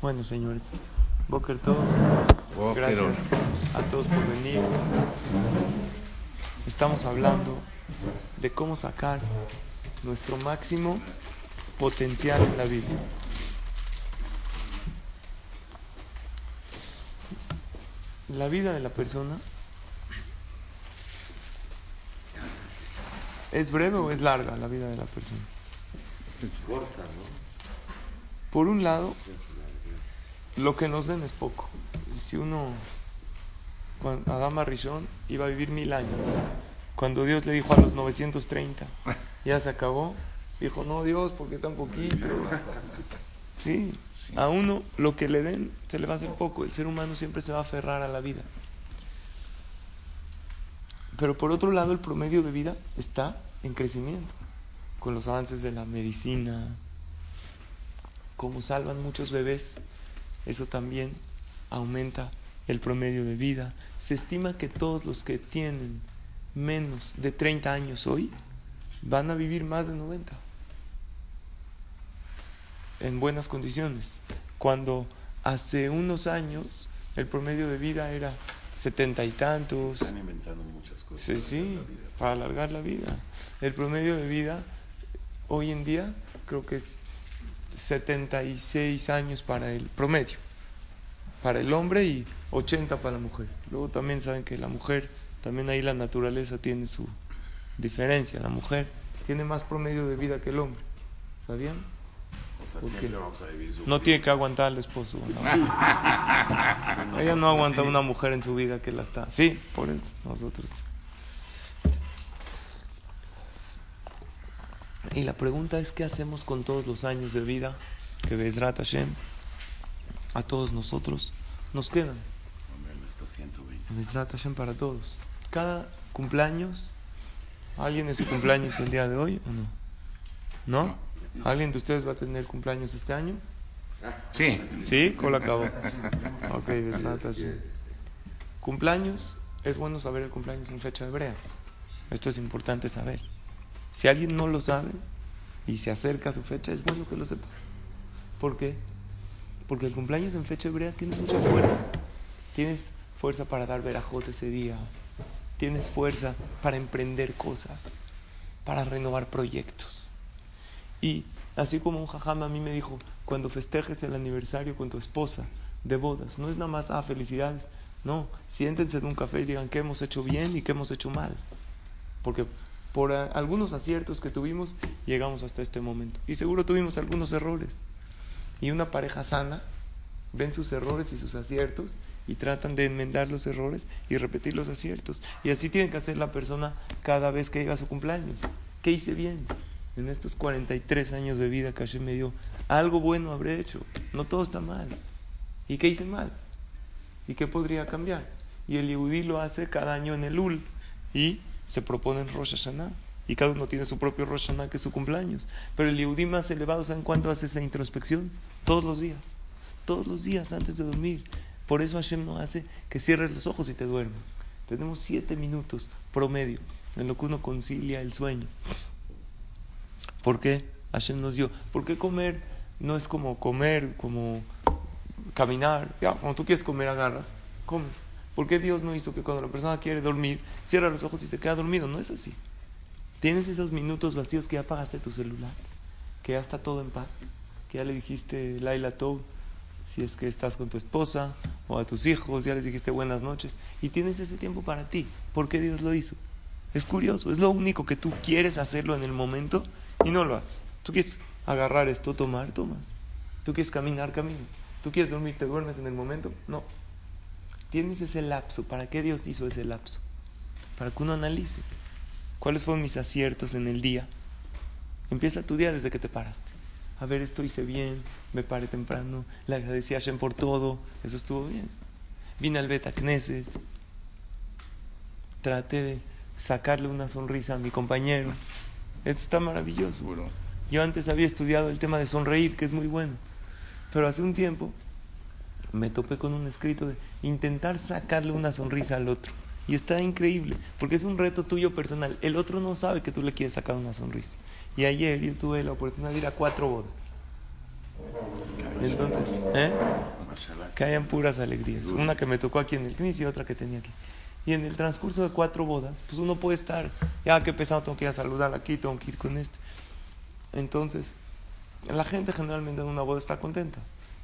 Bueno, señores, Boker todo. Gracias a todos por venir. Estamos hablando de cómo sacar nuestro máximo potencial en la vida. La vida de la persona ¿Es breve o es larga la vida de la persona? Corta, ¿no? Por un lado, lo que nos den es poco. Si uno, cuando Adama Rishon iba a vivir mil años, cuando Dios le dijo a los 930, ya se acabó, dijo, no Dios, ¿por qué tan poquito? Sí, a uno lo que le den se le va a hacer poco. El ser humano siempre se va a aferrar a la vida. Pero por otro lado, el promedio de vida está en crecimiento, con los avances de la medicina, como salvan muchos bebés, eso también aumenta el promedio de vida. Se estima que todos los que tienen menos de 30 años hoy van a vivir más de 90 en buenas condiciones, cuando hace unos años el promedio de vida era setenta y tantos. Están inventando muchas cosas. Sí, sí, para alargar la vida. El promedio de vida hoy en día creo que es 76 años para el promedio, para el hombre y 80 para la mujer. Luego también saben que la mujer, también ahí la naturaleza tiene su diferencia. La mujer tiene más promedio de vida que el hombre. ¿Sabían? no tiene que aguantar al esposo. Ella no aguanta una mujer en su vida que la está. Sí, por eso nosotros. Y la pregunta es, ¿qué hacemos con todos los años de vida que Bezrat Hashem a todos nosotros nos quedan? Bezrat Hashem para todos. Cada cumpleaños, ¿alguien es su cumpleaños el día de hoy o no? ¿No? ¿Alguien de ustedes va a tener cumpleaños este año? Sí. ¿Sí? ¿Cómo acabó? Ok, Bezrat Hashem. Cumpleaños, es bueno saber el cumpleaños en fecha hebrea. Esto es importante saber. Si alguien no lo sabe y se acerca a su fecha, es bueno que lo sepa. ¿Por qué? Porque el cumpleaños en fecha hebrea tiene mucha fuerza. Tienes fuerza para dar verajot ese día. Tienes fuerza para emprender cosas, para renovar proyectos. Y así como un jajama a mí me dijo, cuando festejes el aniversario con tu esposa de bodas, no es nada más, ah, felicidades. No, siéntense en un café y digan qué hemos hecho bien y qué hemos hecho mal. Porque por algunos aciertos que tuvimos, llegamos hasta este momento. Y seguro tuvimos algunos errores. Y una pareja sana ven sus errores y sus aciertos y tratan de enmendar los errores y repetir los aciertos. Y así tiene que hacer la persona cada vez que llega a su cumpleaños. ¿Qué hice bien? En estos 43 años de vida que Hashem me dio, algo bueno habré hecho. No todo está mal. ¿Y qué hice mal? ¿Y qué podría cambiar? Y el Yehudí lo hace cada año en el UL. Y se proponen Rosh Hashanah. Y cada uno tiene su propio Rosh Hashanah, que es su cumpleaños. Pero el Yehudí más elevado, ¿saben cuándo hace esa introspección? Todos los días. Todos los días antes de dormir. Por eso Hashem no hace que cierres los ojos y te duermas. Tenemos siete minutos promedio en lo que uno concilia el sueño. ¿Por qué? Hashem nos dio. ¿Por qué comer no es como comer, como caminar? Ya, cuando tú quieres comer, agarras, comes. ¿Por qué Dios no hizo que cuando la persona quiere dormir, cierra los ojos y se queda dormido? No es así. Tienes esos minutos vacíos que ya apagaste tu celular, que ya está todo en paz, que ya le dijiste Laila Tov, si es que estás con tu esposa o a tus hijos, ya les dijiste buenas noches, y tienes ese tiempo para ti. ¿Por qué Dios lo hizo? Es curioso, es lo único que tú quieres hacerlo en el momento y no lo haces. Tú quieres agarrar esto, tomar, tomas. Tú quieres caminar, caminas. Tú quieres dormir, te duermes en el momento. No, Tienes ese lapso. ¿Para qué Dios hizo ese lapso? Para que uno analice cuáles fueron mis aciertos en el día. Empieza tu día desde que te paraste. A ver, esto hice bien, me paré temprano, le agradecí a Hashem por todo, eso estuvo bien. Vine al Beta Knesset, traté de sacarle una sonrisa a mi compañero. Esto está maravilloso. Yo antes había estudiado el tema de sonreír, que es muy bueno, pero hace un tiempo me topé con un escrito de intentar sacarle una sonrisa al otro. Y está increíble, porque es un reto tuyo personal. El otro no sabe que tú le quieres sacar una sonrisa. Y ayer yo tuve la oportunidad de ir a cuatro bodas. Entonces, ¿eh? Que hayan puras alegrías. Una que me tocó aquí en el CNIS y otra que tenía aquí. Y en el transcurso de cuatro bodas, pues uno puede estar, ya que pesado, tengo que ir a saludar aquí, tengo que ir con este. Entonces, la gente generalmente en una boda está contenta,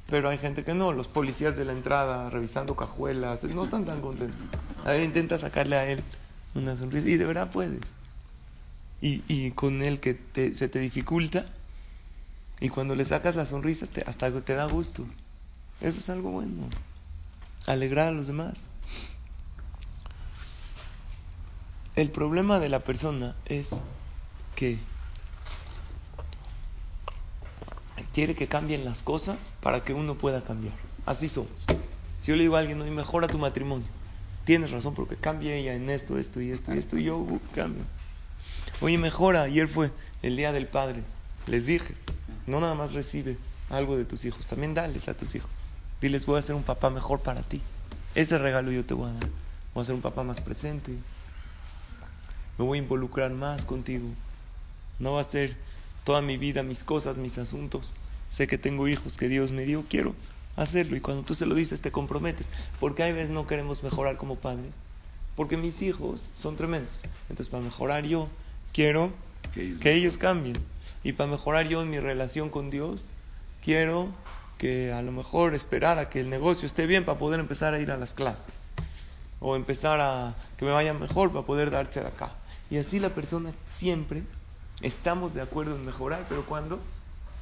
pero hay gente que no. Los policías de la entrada revisando cajuelas no están tan contentos. A ver, intenta sacarle a él una sonrisa y de verdad puedes. Y, y con él que te- se te dificulta, y cuando le sacas la sonrisa, te- hasta te da gusto. Eso es algo bueno. Alegrar a los demás. El problema de la persona es que quiere que cambien las cosas para que uno pueda cambiar. Así somos. Si yo le digo a alguien, oye, mejora tu matrimonio. Tienes razón, porque cambie ella en esto, esto y esto y esto, y yo uh, cambio. Oye, mejora. Ayer fue el día del padre. Les dije, no nada más recibe algo de tus hijos, también dales a tus hijos. Diles, voy a ser un papá mejor para ti. Ese regalo yo te voy a dar. Voy a ser un papá más presente. Me voy a involucrar más contigo. No va a ser toda mi vida, mis cosas, mis asuntos. Sé que tengo hijos que Dios me dio, quiero hacerlo. Y cuando tú se lo dices, te comprometes. Porque hay veces no queremos mejorar como padres. Porque mis hijos son tremendos. Entonces, para mejorar yo, quiero Que ellos- que ellos cambien. Y para mejorar yo en mi relación con Dios, quiero que a lo mejor esperar a que el negocio esté bien para poder empezar a ir a las clases. O empezar a que me vaya mejor para poder darse de acá. Y así la persona siempre estamos de acuerdo en mejorar, pero cuando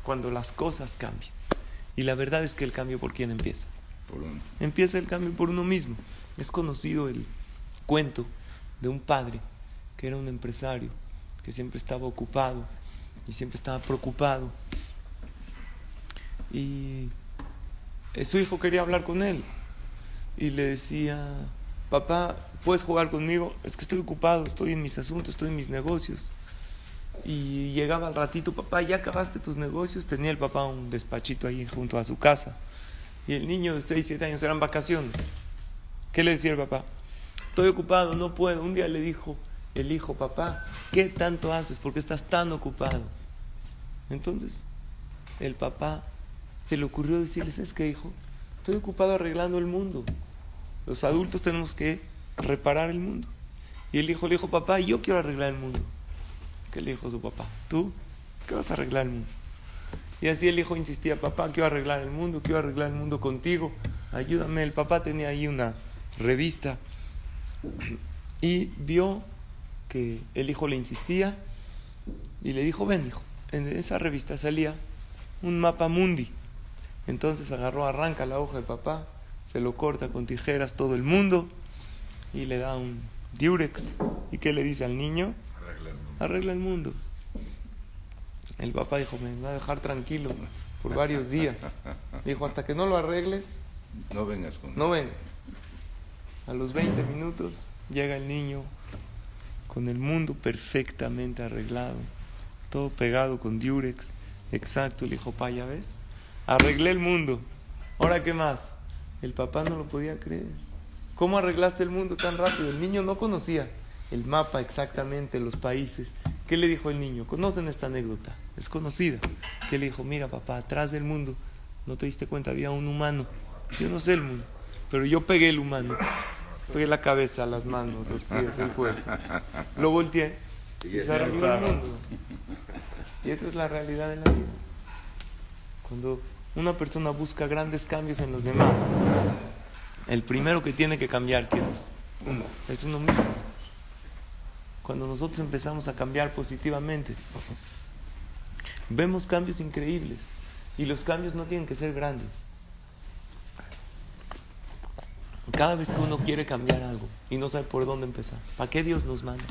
cuando las cosas cambian. Y la verdad es que el cambio por quién empieza. Por un- Empieza el cambio por uno mismo. Es conocido el cuento de un padre que era un empresario, que siempre estaba ocupado y siempre estaba preocupado. Y eh, su hijo quería hablar con él y le decía, papá, ¿puedes jugar conmigo? Es que estoy ocupado, estoy en mis asuntos, estoy en mis negocios. Y llegaba al ratito, papá, ya acabaste tus negocios. Tenía el papá un despachito ahí junto a su casa. Y el niño de 6, 7 años eran vacaciones. ¿Qué le decía el papá? Estoy ocupado, no puedo. Un día le dijo el hijo, papá, ¿qué tanto haces? ¿Por qué estás tan ocupado? Entonces, el papá se le ocurrió decirle, ¿sabes qué, hijo? Estoy ocupado arreglando el mundo. Los adultos tenemos que reparar el mundo. Y el hijo le dijo, papá, yo quiero arreglar el mundo. ¿Qué le dijo su papá? ¿Tú? ¿Qué vas a arreglar el mundo? Y así el hijo insistía, papá, quiero arreglar el mundo, quiero arreglar el mundo contigo, ayúdame. El papá tenía ahí una revista y vio que el hijo le insistía y le dijo, ven hijo, en esa revista salía un mapa mundi. Entonces agarró, arranca la hoja del papá, se lo corta con tijeras todo el mundo y le da un diurex. ¿Y qué le dice al niño? Arregla el mundo. El papá dijo, me va a dejar tranquilo por varios días. Dijo, hasta que no lo arregles, No vengas con. no ven. A los 20 minutos llega el niño con el mundo perfectamente arreglado, todo pegado con diurex, exacto. Le dijo, pa, ya ves, arreglé el mundo. Ahora, ¿qué más? El papá no lo podía creer. ¿Cómo arreglaste el mundo tan rápido? El niño no conocía el mapa exactamente, los países. ¿Qué le dijo el niño? ¿Conocen esta anécdota? Es conocida. ¿Qué le dijo? Mira, papá, atrás del mundo, ¿no te diste cuenta? Había un humano. Yo no sé el mundo, pero yo pegué el humano. Pegué la cabeza, las manos, los pies, el cuerpo. Lo volteé y se arregló el mundo. Y esa es la realidad de la vida. Cuando una persona busca grandes cambios en los demás, el primero que tiene que cambiar, ¿quién es? Uno. Es uno mismo. Cuando nosotros empezamos a cambiar positivamente, vemos cambios increíbles. Y los cambios no tienen que ser grandes. Cada vez que uno quiere cambiar algo y no sabe por dónde empezar, ¿para qué Dios nos manda?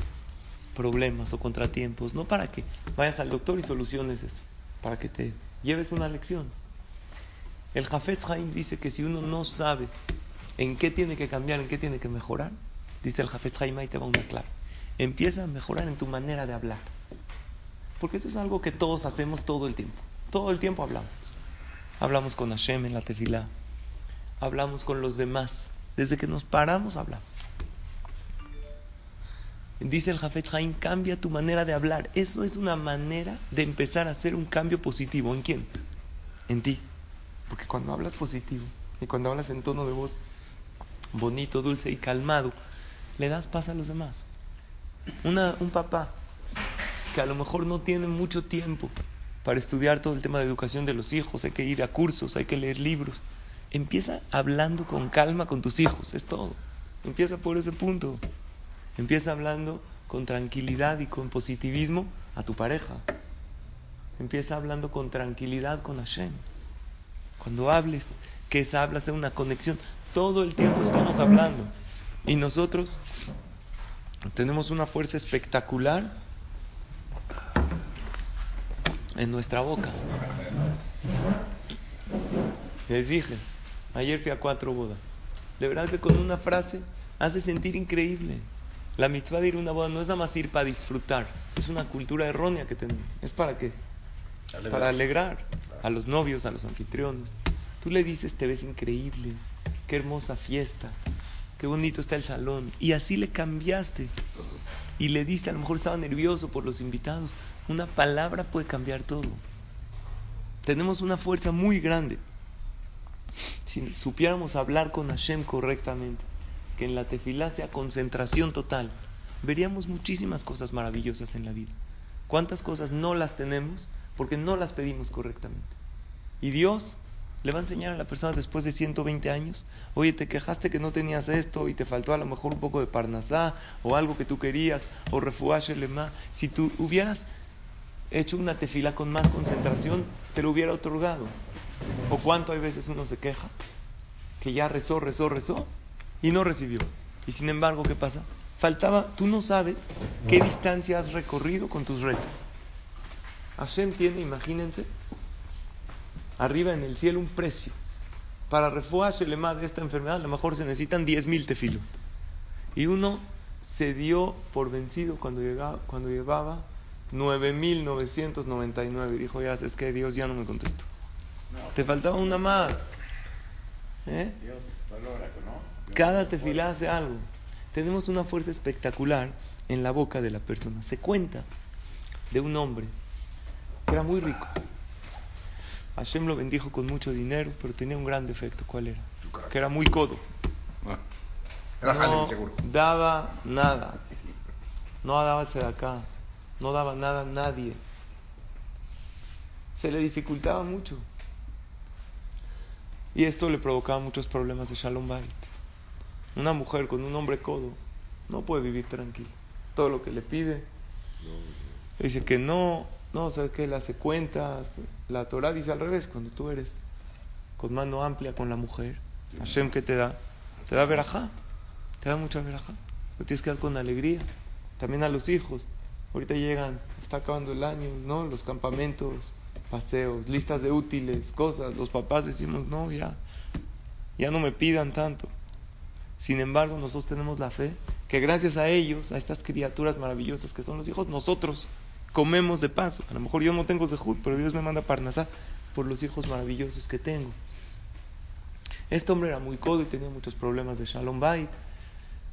Problemas o contratiempos, no para que vayas al doctor y soluciones eso, para que te lleves una lección. El Jafetz Haim dice que si uno no sabe en qué tiene que cambiar, en qué tiene que mejorar, dice el Jafetz Haim, ahí te va una clave. Empieza a mejorar en tu manera de hablar. Porque eso es algo que todos hacemos todo el tiempo. Todo el tiempo hablamos. Hablamos con Hashem en la tefilá. Hablamos con los demás. Desde que nos paramos hablamos. Dice el Jafet Haim, cambia tu manera de hablar. Eso es una manera de empezar a hacer un cambio positivo. ¿En quién? En ti. Porque cuando hablas positivo y cuando hablas en tono de voz bonito, dulce y calmado, le das paz a los demás. Un papá que a lo mejor no tiene mucho tiempo para estudiar todo el tema de educación de los hijos, hay que ir a cursos, hay que leer libros. Empieza hablando con calma con tus hijos, es todo. Empieza por ese punto. Empieza hablando con tranquilidad y con positivismo a tu pareja. Empieza hablando con tranquilidad con Hashem. Cuando hables, que esa habla sea una conexión. Todo el tiempo estamos hablando. Y nosotros tenemos una fuerza espectacular en nuestra boca. Les dije, ayer fui a cuatro bodas. De verdad que con una frase hace sentir increíble. La mitzvah de ir a una boda no es nada más ir para disfrutar, es una cultura errónea que tenemos. ¿Es para qué? Para alegrar a los novios, a los anfitriones. Tú le dices, te ves increíble, qué hermosa fiesta, qué bonito está el salón. Y así le cambiaste. Y le diste, a lo mejor estaba nervioso por los invitados. Una palabra puede cambiar todo. Tenemos una fuerza muy grande. Si supiéramos hablar con Hashem correctamente, que en la tefilá sea concentración total, veríamos muchísimas cosas maravillosas en la vida. ¿Cuántas cosas no las tenemos porque no las pedimos correctamente? Y Dios le va a enseñar a la persona después de 120 años, oye, te quejaste que no tenías esto y te faltó a lo mejor un poco de parnasá o algo que tú querías o lema. Si tú hubieras hecho una tefila con más concentración, te lo hubiera otorgado. ¿O cuánto hay veces uno se queja? Que ya rezó, rezó, rezó y no recibió. Y sin embargo, ¿qué pasa? Faltaba, tú no sabes qué distancia has recorrido con tus rezos. Hashem tiene, imagínense, arriba en el cielo un precio. Para refugiarse de esta enfermedad, a lo mejor se necesitan 10.000 tefilot. Y uno se dio por vencido cuando, llegaba, cuando llevaba 9.999. Dijo, ya, es que Dios ya no me contestó. Te faltaba una más. ¿Eh? Cada tefilá hace algo. Tenemos una fuerza espectacular en la boca de la persona. Se cuenta de un hombre que era muy rico. Hashem lo bendijo con mucho dinero, pero tenía un gran defecto. ¿Cuál era? Que era muy codo. Era no seguro. daba nada. No daba el acá. No daba nada a nadie. Se le dificultaba mucho. Y esto le provocaba muchos problemas de Shalom Bait. Una mujer con un hombre codo no puede vivir tranquila. Todo lo que le pide, dice que no, no, ¿sabes qué? Le hace cuentas. La Torah dice al revés, cuando tú eres con mano amplia con la mujer, Hashem, ¿qué te da? Te da verajá. Te da mucha verajá. Lo tienes que dar con alegría. También a los hijos. Ahorita llegan, está acabando el año, ¿no? Los campamentos, paseos, listas de útiles, cosas. Los papás decimos, no, ya, ya no me pidan tanto. Sin embargo, nosotros tenemos la fe que gracias a ellos, a estas criaturas maravillosas que son los hijos, nosotros comemos de paso. A lo mejor yo no tengo zehut, pero Dios me manda parnasá por los hijos maravillosos que tengo. Este hombre era muy codo y tenía muchos problemas de Shalom Bait.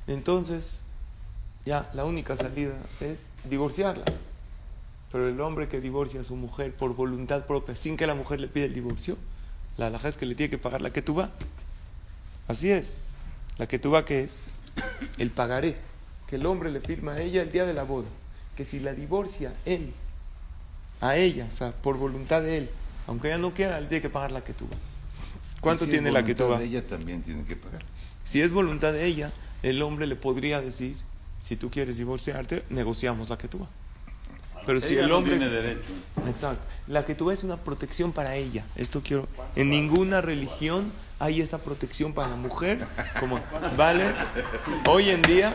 Entonces, ya la única salida es divorciarla. Pero el hombre que divorcia a su mujer por voluntad propia, sin que la mujer le pida el divorcio, la alhaja es que le tiene que pagar la que tú. Así es. La que tú ¿qué es? El pagaré. Que el hombre le firma a ella el día de la boda que si la divorcia él a ella, o sea, por voluntad de él, aunque ella no quiera, él tiene que pagar la que tuvo. ¿Cuánto tiene la que tuvo? ella también tiene que pagar. Si es voluntad de ella, el hombre le podría decir, si tú quieres divorciarte, negociamos la que tuvo. Pero si el hombre tiene derecho. Exacto. La que tuvo es una protección para ella. Esto quiero. En ninguna religión hay esa protección para la mujer. Como, ¿vale? Hoy en día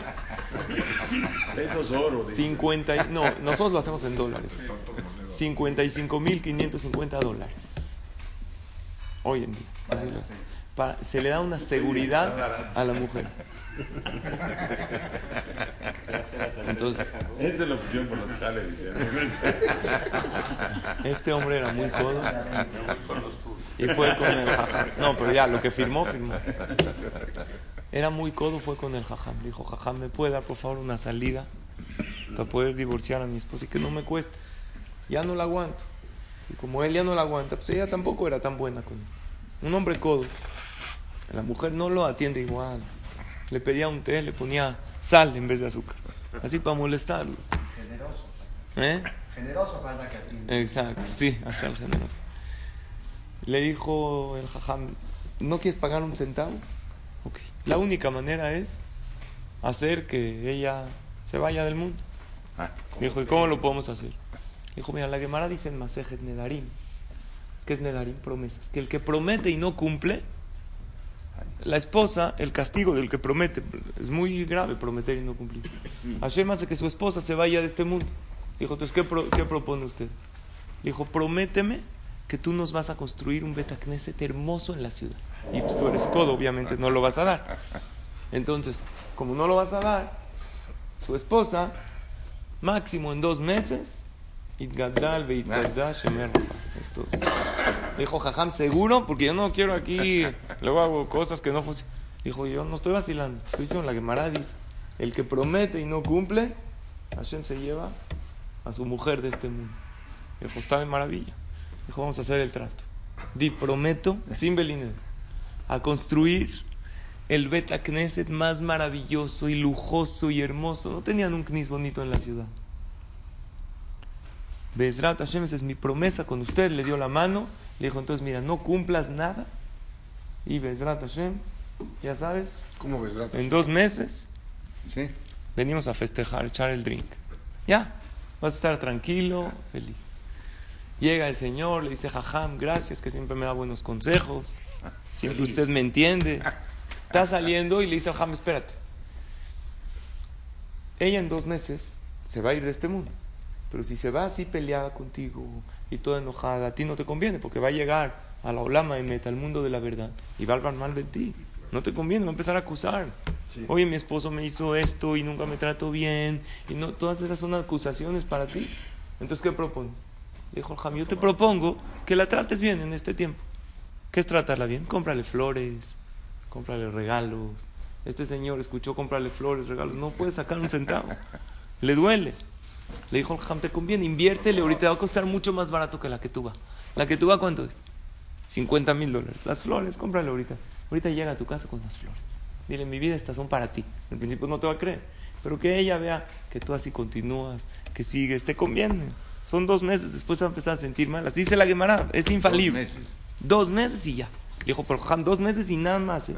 Eso es oro. 50 no, nosotros lo hacemos en dólares. 55.550 dólares. Hoy en día. Así lo hacemos. Para, se le da una seguridad a la mujer. Entonces, Esa es la opción por los jales, este hombre era muy codo y fue con el. No, pero ya, lo que firmó, firmó. Era muy codo, fue con el jajam. Dijo, jajam, ¿me puede dar por favor una salida para poder divorciar a mi esposa y que no me cueste? Ya no la aguanto. Y como él ya no la aguanta, pues ella tampoco era tan buena con él. un hombre codo. La mujer no lo atiende igual. Le pedía un té, le ponía sal en vez de azúcar. Así para molestarlo. Generoso. ¿Eh? Generoso para la que atiende. Exacto, sí, hasta el generoso. Le dijo el jajam, ¿no quieres pagar un centavo? Ok. La única manera es hacer que ella se vaya del mundo. Ah, Dijo, ¿y cómo lo podemos hacer? Dijo, mira, la Gemara dice en Masejet Nedarim. ¿Qué es Nedarim? Promesas. Que el que promete y no cumple, la esposa, el castigo del que promete, es muy grave prometer y no cumplir. Hashem hace que su esposa se vaya de este mundo. Dijo, entonces, ¿qué, pro- qué propone usted? Dijo, prométeme que tú nos vas a construir un Betacneset hermoso en la ciudad. Y pues tú eres codo, obviamente no lo vas a dar. Entonces, como no lo vas a dar, su esposa, máximo en dos meses, Itgadal, Beitgadal, Shemer Rabba. Es todo. Dijo Jajam, seguro, porque yo no quiero aquí, luego hago cosas que no funcionan. Dijo, yo no estoy vacilando, estoy diciendo la Gemara dice, el que promete y no cumple, Hashem se lleva a su mujer de este mundo. Dijo, está de maravilla. Dijo, vamos a hacer el trato. Di, prometo, sin Belinel, a construir el Beta Knesset más maravilloso y lujoso y hermoso. No tenían un knis bonito en la ciudad. Bezrat Hashem, esa es mi promesa con usted. Le dio la mano. Le dijo, entonces, mira, no cumplas nada. Y Bezrat Hashem, ya sabes, ¿Cómo ves, Rato? en dos meses Sí. venimos a festejar, echar el drink. Ya, vas a estar tranquilo, feliz. Llega el Señor, le dice, Jajam, gracias, que siempre me da buenos consejos. Siempre usted me entiende. Está saliendo y le dice al Jajam, espérate. Ella en dos meses se va a ir de este mundo. Pero si se va así peleada contigo y toda enojada, a ti no te conviene, porque va a llegar a la Olama y meta al mundo de la verdad y va a hablar mal de ti. No te conviene, va a empezar a acusar. Oye, mi esposo me hizo esto y nunca me trató bien. Y no, todas esas son acusaciones para ti. Entonces, ¿qué propones? Dijo el Jam, yo te propongo que la trates bien en este tiempo. ¿Qué es tratarla bien? Cómprale flores, cómprale regalos. Este señor escuchó cómprale flores, regalos. No puede sacar un centavo. Le duele. Le dijo el Jam, te conviene, inviértele, ahorita va a costar mucho más barato que la que tú va. ¿La que tú va cuánto es? 50 mil dólares. Las flores, cómprale ahorita. Ahorita llega a tu casa con las flores. Dile, mi vida, estas son para ti. Al principio no te va a creer. Pero que ella vea que tú así continúas, que sigues, te conviene. Son dos meses, después va a empezar a sentir mal. Así dice la Gemara, es infalible. Dos meses. Dos meses y ya. Le dijo, pero Jam, dos meses y nada más. ¿eh?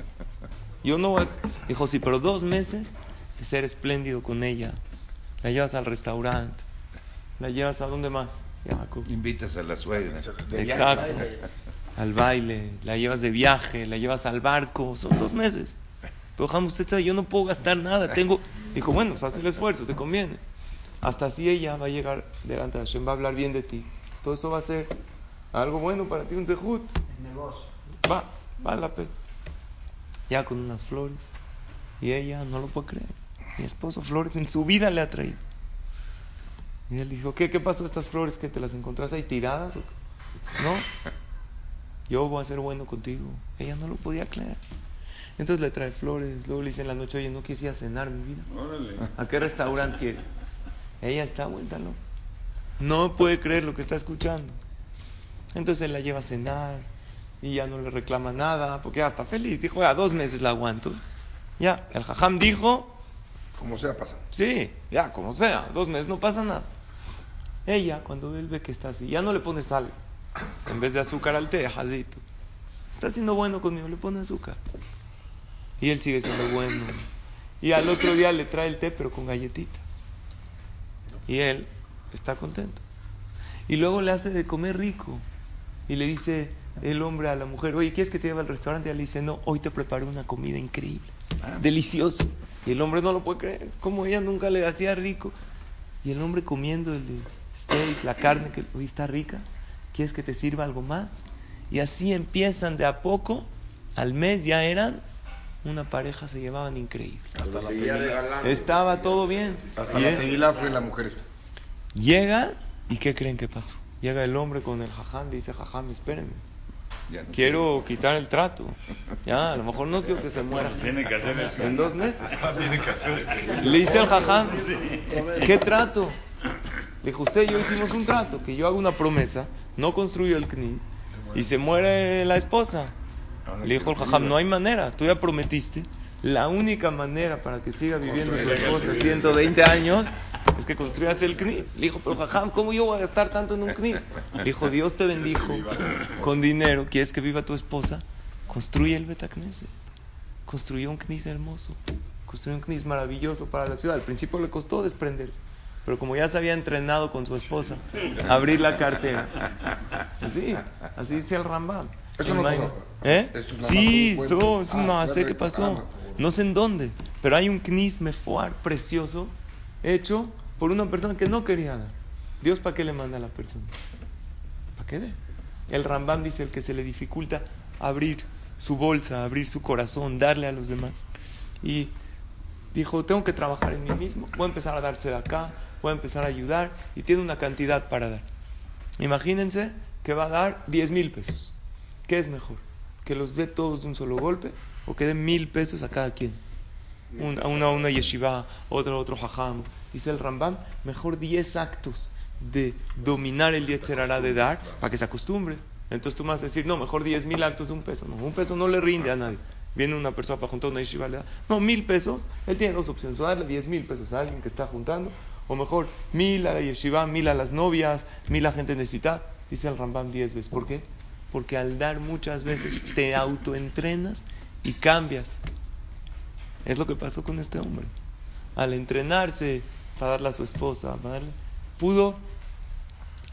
Yo no voy a... Dijo, sí, pero dos meses de ser espléndido con ella. La llevas al restaurante. La llevas a dónde más? Jacob. Invitas a la suegra. Exacto. Al baile, la llevas de viaje, la llevas al barco, son dos meses. Pero Jam, usted sabe, yo no puedo gastar nada, tengo... Dijo, bueno, pues haz el esfuerzo, te conviene. Hasta así ella va a llegar delante de Hashem, va a hablar bien de ti. Todo eso va a ser algo bueno para ti, un zehut. Negocio. Va, vale la pena. Ya con unas flores. Y ella no lo puede creer. Mi esposo flores en su vida le ha traído. Y él dijo, ¿qué, qué pasó estas flores? que te las encontraste ahí tiradas? o qué?" No. Yo voy a ser bueno contigo. Ella no lo podía creer. Entonces le trae flores. Luego le dice en la noche, oye, no quisiera cenar mi vida. Órale. ¿A qué restaurante quiere? Ella está vuelta, ¿no? No puede creer lo que está escuchando. Entonces él la lleva a cenar y ya no le reclama nada, porque ya está feliz. Dijo, a dos meses la aguanto. Ya, el jajam dijo, Como sea, pasa. sí, ya, como sea, dos meses no pasa nada. Ella, cuando él ve que está así, ya no le pone sal. En vez de azúcar al té, jazito. Está siendo bueno conmigo, le pone azúcar. Y él sigue siendo bueno. Y al otro día le trae el té, pero con galletitas. Y él está contento. Y luego le hace de comer rico. Y le dice el hombre a la mujer, oye, ¿quieres que te lleve al restaurante? Y ella le dice, no, hoy te preparé una comida increíble, deliciosa. Y el hombre no lo puede creer, como ella nunca le hacía rico. Y el hombre comiendo el steak, la carne, que hoy está rica, ¿quieres que te sirva algo más? Y así empiezan de a poco, al mes ya eran una pareja, se llevaban increíble. Hasta la. Estaba todo bien. Hasta Y la fue la mujer esta. Llega, ¿y qué creen que pasó? Llega el hombre con el jajam, le dice, jajam, espérenme, no quiero quitar el trato. Ya, a lo mejor no quiero que se muera. Tiene que hacer eso. En dos meses. Le dice el jajam, ¿qué trato? Le dijo, usted y yo hicimos un trato, que yo hago una promesa, no construyo el CNIS, y se muere la esposa. Le dijo el jajam, no hay manera, tú ya prometiste. La única manera para que siga viviendo tu esposa 120 años es que construyas el CNI. Le dijo, pero jajam, ¿cómo yo voy a gastar tanto en un CNI? Le dijo, Dios te bendijo con dinero. ¿Quieres que viva tu esposa? Construye el Betacneset. Construyó un CNIS hermoso. Construyó un CNIS maravilloso para la ciudad. Al principio le costó desprenderse. Pero como ya se había entrenado con su esposa, abrir la cartera. Así, así dice el Rambam. Eso no pasó. ¿Eh? Esto es Sí, más un esto es Ah, sé qué pasó. No sé en dónde, pero hay un knis mefuar precioso hecho por una persona que no quería dar. Dios, ¿para qué le manda a la persona? ¿Para qué? El Rambam dice el que se le dificulta abrir su bolsa, abrir su corazón, darle a los demás. Y dijo, tengo que trabajar en mí mismo, voy a empezar a darse de acá, voy a empezar a ayudar y tiene una cantidad para dar. Imagínense que va a dar 10 mil pesos. ¿Qué es mejor? ¿Que los dé todos de un solo golpe o que dé mil pesos a cada quien? Una, una, una yeshiva, otro, otro hajam. Dice el Rambam, mejor 10 actos de dominar el Yetzerará de dar para que se acostumbre. Entonces tú vas a decir, no, mejor 10 mil actos de un peso. No, un peso no le rinde a nadie. Viene una persona para juntar una yeshiva, le da, no, mil pesos. Él tiene dos opciones, o darle 10 mil pesos a alguien que está juntando, o mejor, mil a la yeshiva, mil a las novias, mil a gente necesitada. Dice el Rambam 10 veces. ¿Por qué? Porque al dar muchas veces te autoentrenas y cambias. Es lo que pasó con este hombre. Al entrenarse para darle a su esposa, para darle, pudo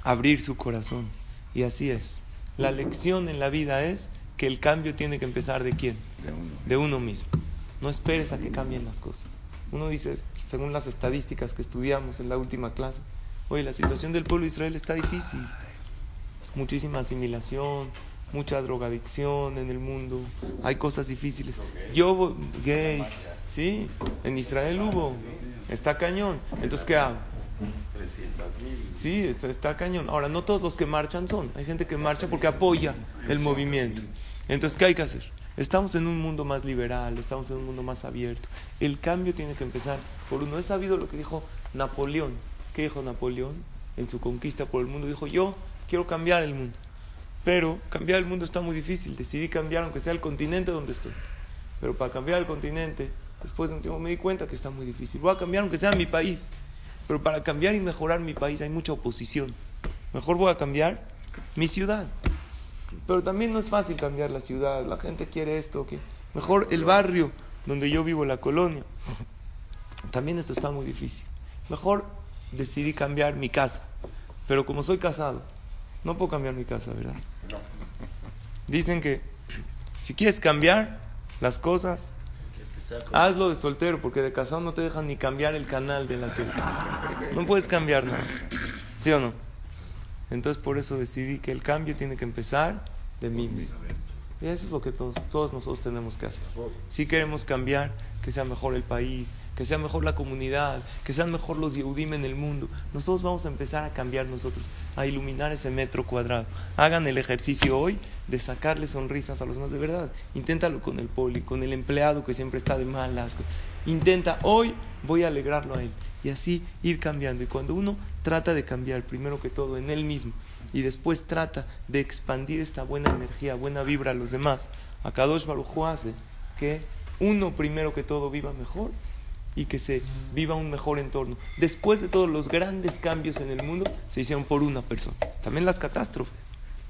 abrir su corazón. Y así es. La lección en la vida es que el cambio tiene que empezar de quién? De uno. De uno mismo. No esperes a que cambien las cosas. Uno dice, según las estadísticas que estudiamos en la última clase, oye, la situación del pueblo de Israel está difícil. Muchísima asimilación, mucha drogadicción en el mundo, hay cosas difíciles. Yo, gays, sí, en Israel hubo, está cañón. Entonces, ¿qué hago? Sí, está, está cañón. Ahora, no todos los que marchan son. Hay gente que marcha porque apoya el movimiento. Entonces, ¿qué hay que hacer? Estamos en un mundo más liberal, estamos en un mundo más abierto. El cambio tiene que empezar por uno. Es sabido lo que dijo Napoleón. ¿Qué dijo Napoleón en su conquista por el mundo? Dijo, yo quiero cambiar el mundo. Pero cambiar el mundo está muy difícil. Decidí cambiar aunque sea el continente donde estoy. Pero para cambiar el continente, después de un tiempo me di cuenta que está muy difícil. Voy a cambiar aunque sea mi país. Pero para cambiar y mejorar mi país hay mucha oposición. Mejor voy a cambiar mi ciudad. Pero también no es fácil cambiar la ciudad. La gente quiere esto. que Mejor el barrio donde yo vivo, la colonia. También esto está muy difícil. Mejor decidí cambiar mi casa. Pero como soy casado, no puedo cambiar mi casa, ¿verdad? Dicen que si quieres cambiar las cosas, hazlo de soltero, porque de casado no te dejan ni cambiar el canal de la tele. No puedes cambiar nada. ¿Sí o no? Entonces por eso decidí que el cambio tiene que empezar de mí mismo. Y eso es lo que todos, todos nosotros tenemos que hacer. Si queremos cambiar, que sea mejor el país, que sea mejor la comunidad, que sean mejor los Yehudim en el mundo, nosotros vamos a empezar a cambiar nosotros, a iluminar ese metro cuadrado. Hagan el ejercicio hoy de sacarle sonrisas a los más de verdad. Inténtalo con el poli, con el empleado que siempre está de malas. Intenta, hoy voy a alegrarlo a él. Y así ir cambiando. Y cuando uno trata de cambiar, primero que todo, en él mismo, y después trata de expandir esta buena energía, buena vibra a los demás, a Kadosh Baruj hace que uno primero que todo viva mejor y que se viva un mejor entorno. Después de todos los grandes cambios en el mundo, se hicieron por una persona. También las catástrofes,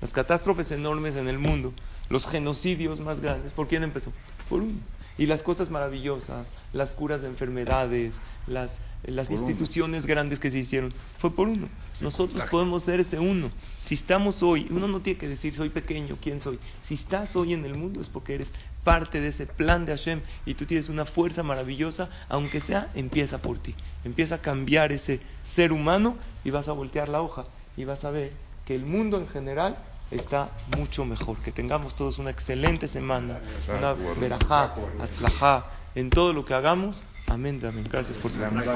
las catástrofes enormes en el mundo, los genocidios más grandes, ¿por quién empezó? Por uno. Y las cosas maravillosas, las curas de enfermedades, las, las instituciones grandes que se hicieron, fue por uno. Nosotros podemos ser ese uno. Si estamos hoy, uno no tiene que decir soy pequeño, ¿quién soy? Si estás hoy en el mundo es porque eres parte de ese plan de Hashem y tú tienes una fuerza maravillosa, aunque sea, empieza por ti. Empieza a cambiar ese ser humano y vas a voltear la hoja y vas a ver que el mundo en general está mucho mejor. Que tengamos todos una excelente semana, una verajá, atzlajá, en todo lo que hagamos. Amén, amén. Gracias por su atención.